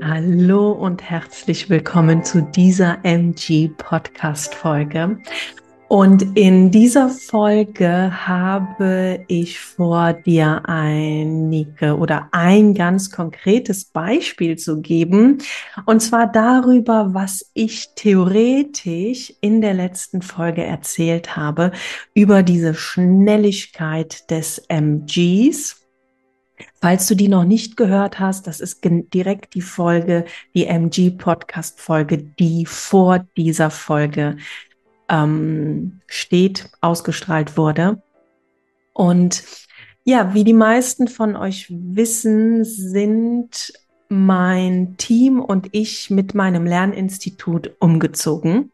Hallo und herzlich willkommen zu dieser MG Podcast Folge. Und in dieser Folge habe ich vor dir einige oder ein ganz konkretes Beispiel zu geben. Und zwar darüber, was ich theoretisch in der letzten Folge erzählt habe, über diese Schnelligkeit des MGs. Falls du die noch nicht gehört hast, das ist direkt die Folge, die MG Podcast Folge, die vor dieser Folge ähm, steht, ausgestrahlt wurde. Und ja, wie die meisten von euch wissen, sind mein Team und ich mit meinem Lerninstitut umgezogen.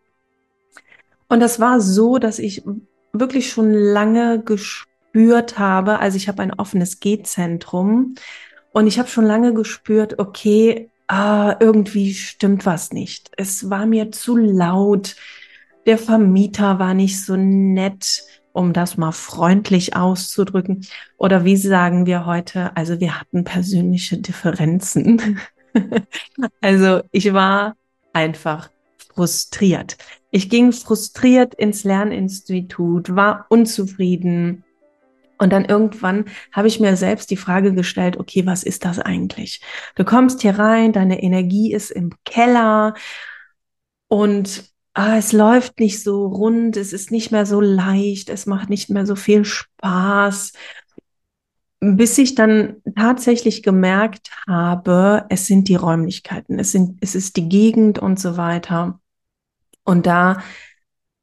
Und das war so, dass ich wirklich schon lange gespürt habe, also ich habe ein offenes G-Zentrum und ich habe schon lange gespürt, okay, ah, irgendwie stimmt was nicht. Es war mir zu laut der Vermieter war nicht so nett, um das mal freundlich auszudrücken. Oder wie sagen wir heute, also wir hatten persönliche Differenzen. also ich war einfach frustriert. Ich ging frustriert ins Lerninstitut, war unzufrieden. Und dann irgendwann habe ich mir selbst die Frage gestellt, okay, was ist das eigentlich? Du kommst hier rein, deine Energie ist im Keller und ah, es läuft nicht so rund, es ist nicht mehr so leicht, es macht nicht mehr so viel Spaß, bis ich dann tatsächlich gemerkt habe, es sind die Räumlichkeiten, es, sind, es ist die Gegend und so weiter. Und da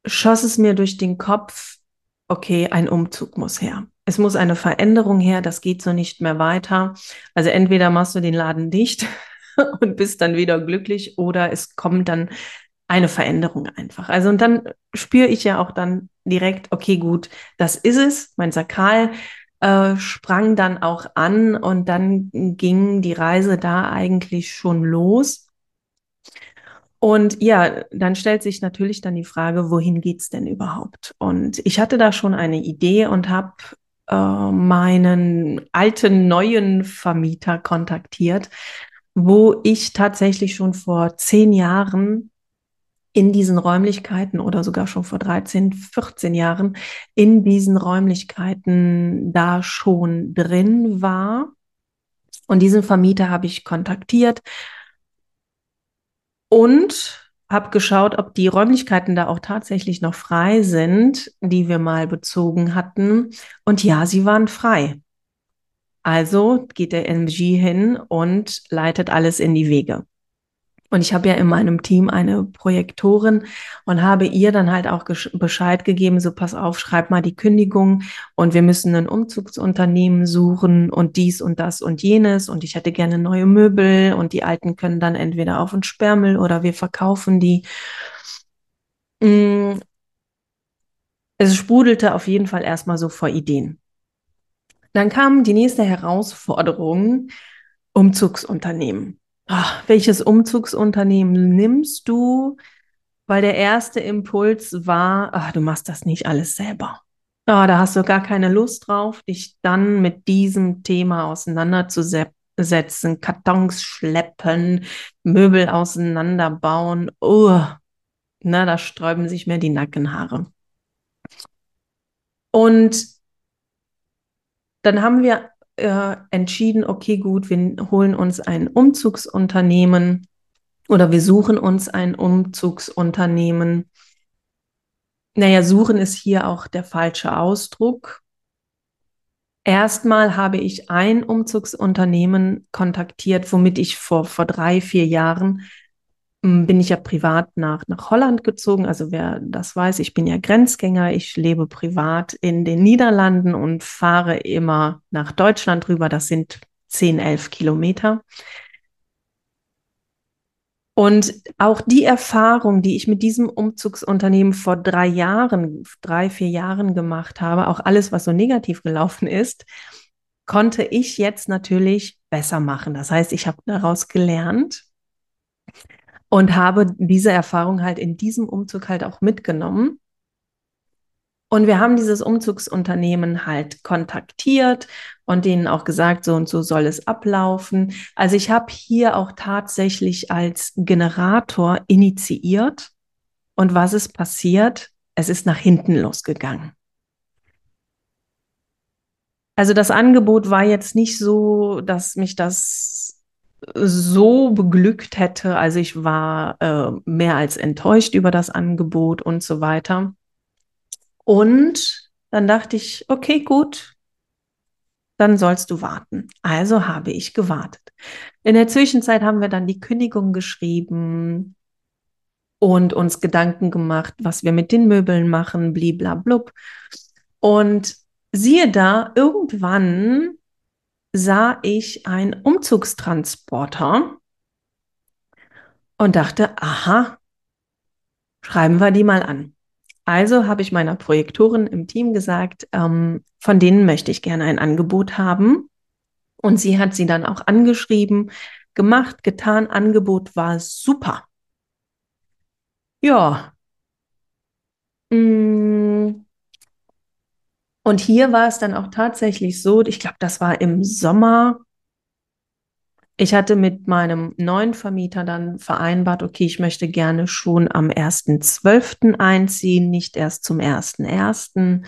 schoss es mir durch den Kopf, okay, ein Umzug muss her. Es muss eine Veränderung her, das geht so nicht mehr weiter. Also entweder machst du den Laden dicht und bist dann wieder glücklich oder es kommt dann eine Veränderung einfach. Also und dann spüre ich ja auch dann direkt, okay, gut, das ist es. Mein Sakral äh, sprang dann auch an und dann ging die Reise da eigentlich schon los. Und ja, dann stellt sich natürlich dann die Frage, wohin geht's denn überhaupt? Und ich hatte da schon eine Idee und habe äh, meinen alten neuen Vermieter kontaktiert, wo ich tatsächlich schon vor zehn Jahren in diesen Räumlichkeiten oder sogar schon vor 13, 14 Jahren in diesen Räumlichkeiten da schon drin war. Und diesen Vermieter habe ich kontaktiert und habe geschaut, ob die Räumlichkeiten da auch tatsächlich noch frei sind, die wir mal bezogen hatten. Und ja, sie waren frei. Also geht der MG hin und leitet alles in die Wege. Und ich habe ja in meinem Team eine Projektorin und habe ihr dann halt auch Bescheid gegeben, so pass auf, schreib mal die Kündigung und wir müssen ein Umzugsunternehmen suchen und dies und das und jenes und ich hätte gerne neue Möbel und die alten können dann entweder auf den Sperrmüll oder wir verkaufen die. Mm. Es sprudelte auf jeden Fall erstmal so vor Ideen. Dann kam die nächste Herausforderung, Umzugsunternehmen ach, welches Umzugsunternehmen nimmst du? Weil der erste Impuls war, ach, du machst das nicht alles selber. Oh, da hast du gar keine Lust drauf, dich dann mit diesem Thema auseinanderzusetzen, Kartons schleppen, Möbel auseinanderbauen. Oh, na, da sträuben sich mir die Nackenhaare. Und dann haben wir äh, entschieden, okay, gut, wir holen uns ein Umzugsunternehmen oder wir suchen uns ein Umzugsunternehmen. Naja, suchen ist hier auch der falsche Ausdruck. Erstmal habe ich ein Umzugsunternehmen kontaktiert, womit ich vor, vor drei, vier Jahren bin ich ja privat nach, nach Holland gezogen. Also wer das weiß, ich bin ja Grenzgänger. Ich lebe privat in den Niederlanden und fahre immer nach Deutschland rüber. Das sind 10, 11 Kilometer. Und auch die Erfahrung, die ich mit diesem Umzugsunternehmen vor drei Jahren, drei, vier Jahren gemacht habe, auch alles, was so negativ gelaufen ist, konnte ich jetzt natürlich besser machen. Das heißt, ich habe daraus gelernt und habe diese Erfahrung halt in diesem Umzug halt auch mitgenommen. Und wir haben dieses Umzugsunternehmen halt kontaktiert und denen auch gesagt, so und so soll es ablaufen. Also ich habe hier auch tatsächlich als Generator initiiert. Und was ist passiert? Es ist nach hinten losgegangen. Also das Angebot war jetzt nicht so, dass mich das so beglückt hätte. Also ich war äh, mehr als enttäuscht über das Angebot und so weiter. Und dann dachte ich, okay, gut, dann sollst du warten. Also habe ich gewartet. In der Zwischenzeit haben wir dann die Kündigung geschrieben und uns Gedanken gemacht, was wir mit den Möbeln machen, bliblablub. Und siehe da, irgendwann sah ich einen Umzugstransporter und dachte, aha, schreiben wir die mal an. Also habe ich meiner Projektorin im Team gesagt, ähm, von denen möchte ich gerne ein Angebot haben. Und sie hat sie dann auch angeschrieben, gemacht, getan, Angebot war super. Ja. Mm. Und hier war es dann auch tatsächlich so, ich glaube, das war im Sommer ich hatte mit meinem neuen Vermieter dann vereinbart, okay, ich möchte gerne schon am 1.12. einziehen, nicht erst zum 1.1.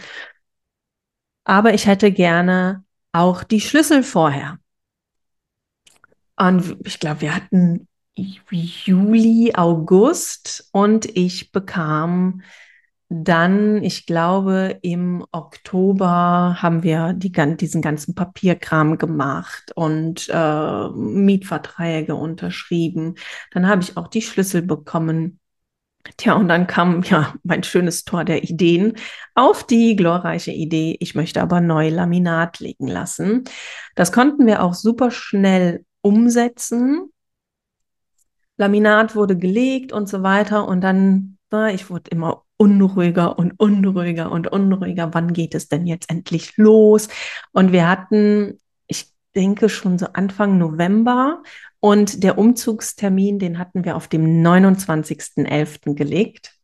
Aber ich hätte gerne auch die Schlüssel vorher. Und ich glaube, wir hatten Juli, August und ich bekam dann, ich glaube, im Oktober haben wir die, diesen ganzen Papierkram gemacht und äh, Mietverträge unterschrieben. Dann habe ich auch die Schlüssel bekommen. Tja, und dann kam ja mein schönes Tor der Ideen auf die glorreiche Idee, ich möchte aber neu Laminat legen lassen. Das konnten wir auch super schnell umsetzen. Laminat wurde gelegt und so weiter und dann, na, ich wurde immer unruhiger und unruhiger und unruhiger. Wann geht es denn jetzt endlich los? Und wir hatten, ich denke, schon so Anfang November und der Umzugstermin, den hatten wir auf dem 29.11. gelegt.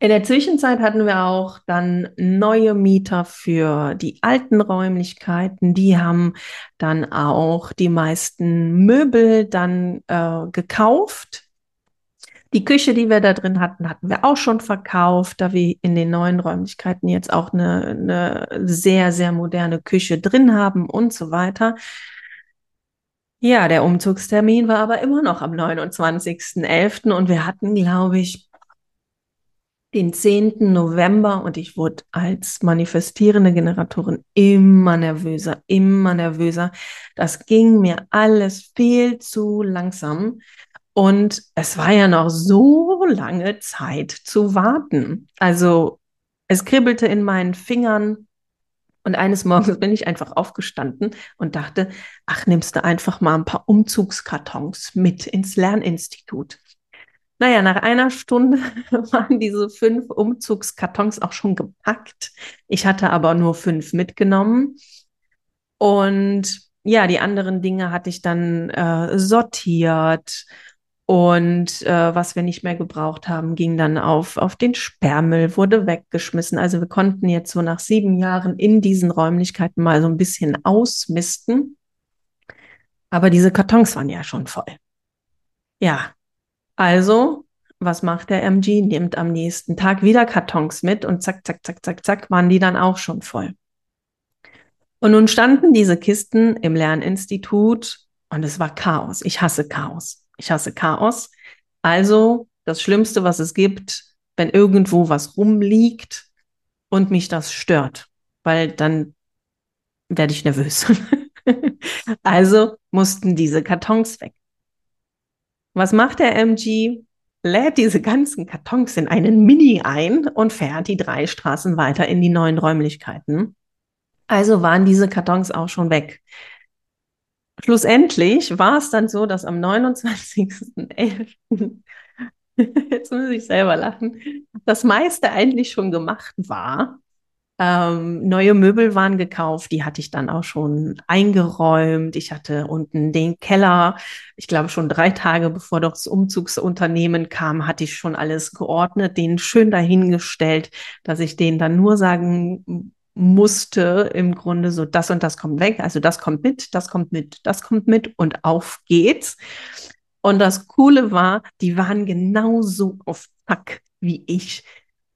In der Zwischenzeit hatten wir auch dann neue Mieter für die alten Räumlichkeiten. Die haben dann auch die meisten Möbel dann äh, gekauft die Küche, die wir da drin hatten, hatten wir auch schon verkauft, da wir in den neuen Räumlichkeiten jetzt auch eine, eine sehr, sehr moderne Küche drin haben und so weiter. Ja, der Umzugstermin war aber immer noch am 29.11. und wir hatten, glaube ich, den 10. November und ich wurde als manifestierende Generatorin immer nervöser, immer nervöser. Das ging mir alles viel zu langsam. Und es war ja noch so lange Zeit zu warten. Also es kribbelte in meinen Fingern. Und eines Morgens bin ich einfach aufgestanden und dachte, ach, nimmst du einfach mal ein paar Umzugskartons mit ins Lerninstitut. Naja, nach einer Stunde waren diese fünf Umzugskartons auch schon gepackt. Ich hatte aber nur fünf mitgenommen. Und ja, die anderen Dinge hatte ich dann äh, sortiert Und äh, was wir nicht mehr gebraucht haben, ging dann auf, auf den Sperrmüll, wurde weggeschmissen. Also wir konnten jetzt so nach sieben Jahren in diesen Räumlichkeiten mal so ein bisschen ausmisten. Aber diese Kartons waren ja schon voll. Ja, also, was macht der MG? Nimmt am nächsten Tag wieder Kartons mit und zack, zack, zack, zack, zack, waren die dann auch schon voll. Und nun standen diese Kisten im Lerninstitut und es war Chaos. Ich hasse Chaos. Ich hasse Chaos. Also das Schlimmste, was es gibt, wenn irgendwo was rumliegt und mich das stört, weil dann werde ich nervös. also mussten diese Kartons weg. Was macht der MG? Lädt diese ganzen Kartons in einen Mini ein und fährt die drei Straßen weiter in die neuen Räumlichkeiten. Also waren diese Kartons auch schon weg. Schlussendlich war es dann so, dass am 29.11. jetzt muss ich selber lachen, das meiste eigentlich schon gemacht war. Ähm, neue Möbel waren gekauft, die hatte ich dann auch schon eingeräumt. Ich hatte unten den Keller, ich glaube schon drei Tage bevor das Umzugsunternehmen kam, hatte ich schon alles geordnet, den schön dahingestellt, dass ich denen dann nur sagen musste im Grunde so, das und das kommt weg, also das kommt mit, das kommt mit, das kommt mit und auf geht's. Und das Coole war, die waren genauso auf Tack wie ich.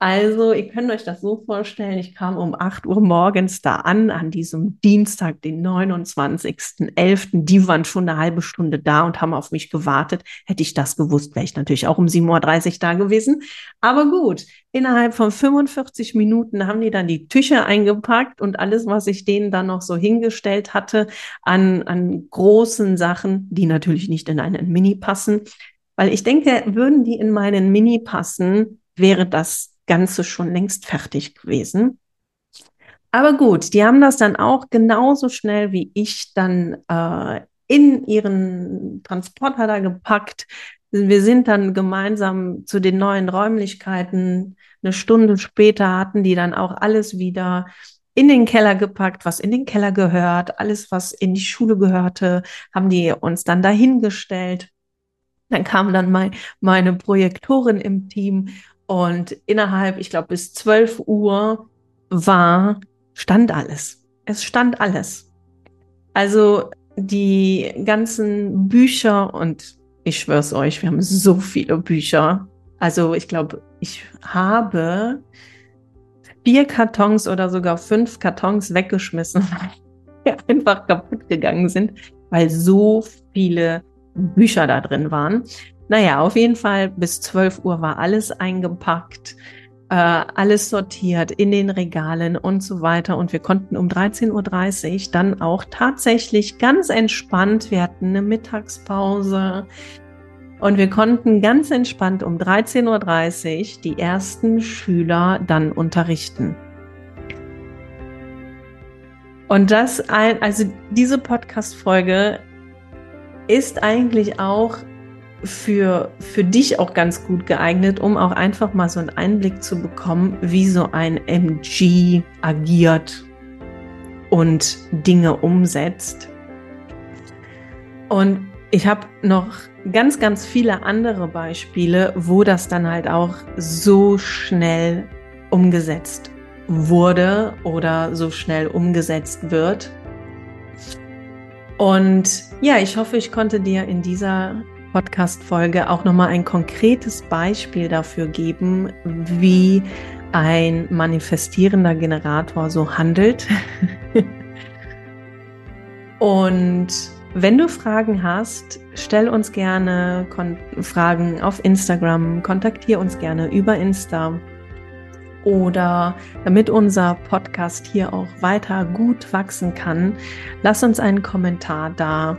Also, ihr könnt euch das so vorstellen, ich kam um 8 Uhr morgens da an, an diesem Dienstag, den 29.11. Die waren schon eine halbe Stunde da und haben auf mich gewartet. Hätte ich das gewusst, wäre ich natürlich auch um 7.30 Uhr da gewesen. Aber gut, innerhalb von 45 Minuten haben die dann die Tücher eingepackt und alles, was ich denen dann noch so hingestellt hatte an, an großen Sachen, die natürlich nicht in einen Mini passen. Weil ich denke, würden die in meinen Mini passen, wäre das Ganze schon längst fertig gewesen. Aber gut, die haben das dann auch genauso schnell wie ich dann äh, in ihren Transporter da gepackt. Wir sind dann gemeinsam zu den neuen Räumlichkeiten. Eine Stunde später hatten die dann auch alles wieder in den Keller gepackt, was in den Keller gehört, alles, was in die Schule gehörte, haben die uns dann dahingestellt. Dann kam dann mein, meine Projektorin im Team und innerhalb, ich glaube, bis 12 Uhr war, stand alles. Es stand alles. Also die ganzen Bücher und ich schwör's euch, wir haben so viele Bücher. Also ich glaube, ich habe vier Kartons oder sogar fünf Kartons weggeschmissen, weil die einfach kaputt gegangen sind, weil so viele Bücher da drin waren. Naja, auf jeden Fall bis 12 Uhr war alles eingepackt, äh, alles sortiert in den Regalen und so weiter. Und wir konnten um 13.30 Uhr dann auch tatsächlich ganz entspannt, wir hatten eine Mittagspause und wir konnten ganz entspannt um 13.30 Uhr die ersten Schüler dann unterrichten. Und das, also diese Podcast-Folge ist eigentlich auch für, für dich auch ganz gut geeignet, um auch einfach mal so einen Einblick zu bekommen, wie so ein MG agiert und Dinge umsetzt. Und ich habe noch ganz, ganz viele andere Beispiele, wo das dann halt auch so schnell umgesetzt wurde oder so schnell umgesetzt wird. Und ja, ich hoffe, ich konnte dir in dieser Podcast-Folge auch nochmal ein konkretes Beispiel dafür geben, wie ein manifestierender Generator so handelt. Und wenn du Fragen hast, stell uns gerne Kon Fragen auf Instagram, kontaktiere uns gerne über Insta. Oder damit unser Podcast hier auch weiter gut wachsen kann, lass uns einen Kommentar da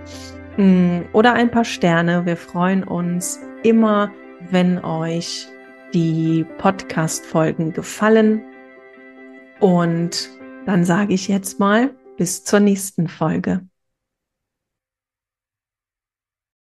oder ein paar Sterne. Wir freuen uns immer, wenn euch die Podcast-Folgen gefallen. Und dann sage ich jetzt mal bis zur nächsten Folge.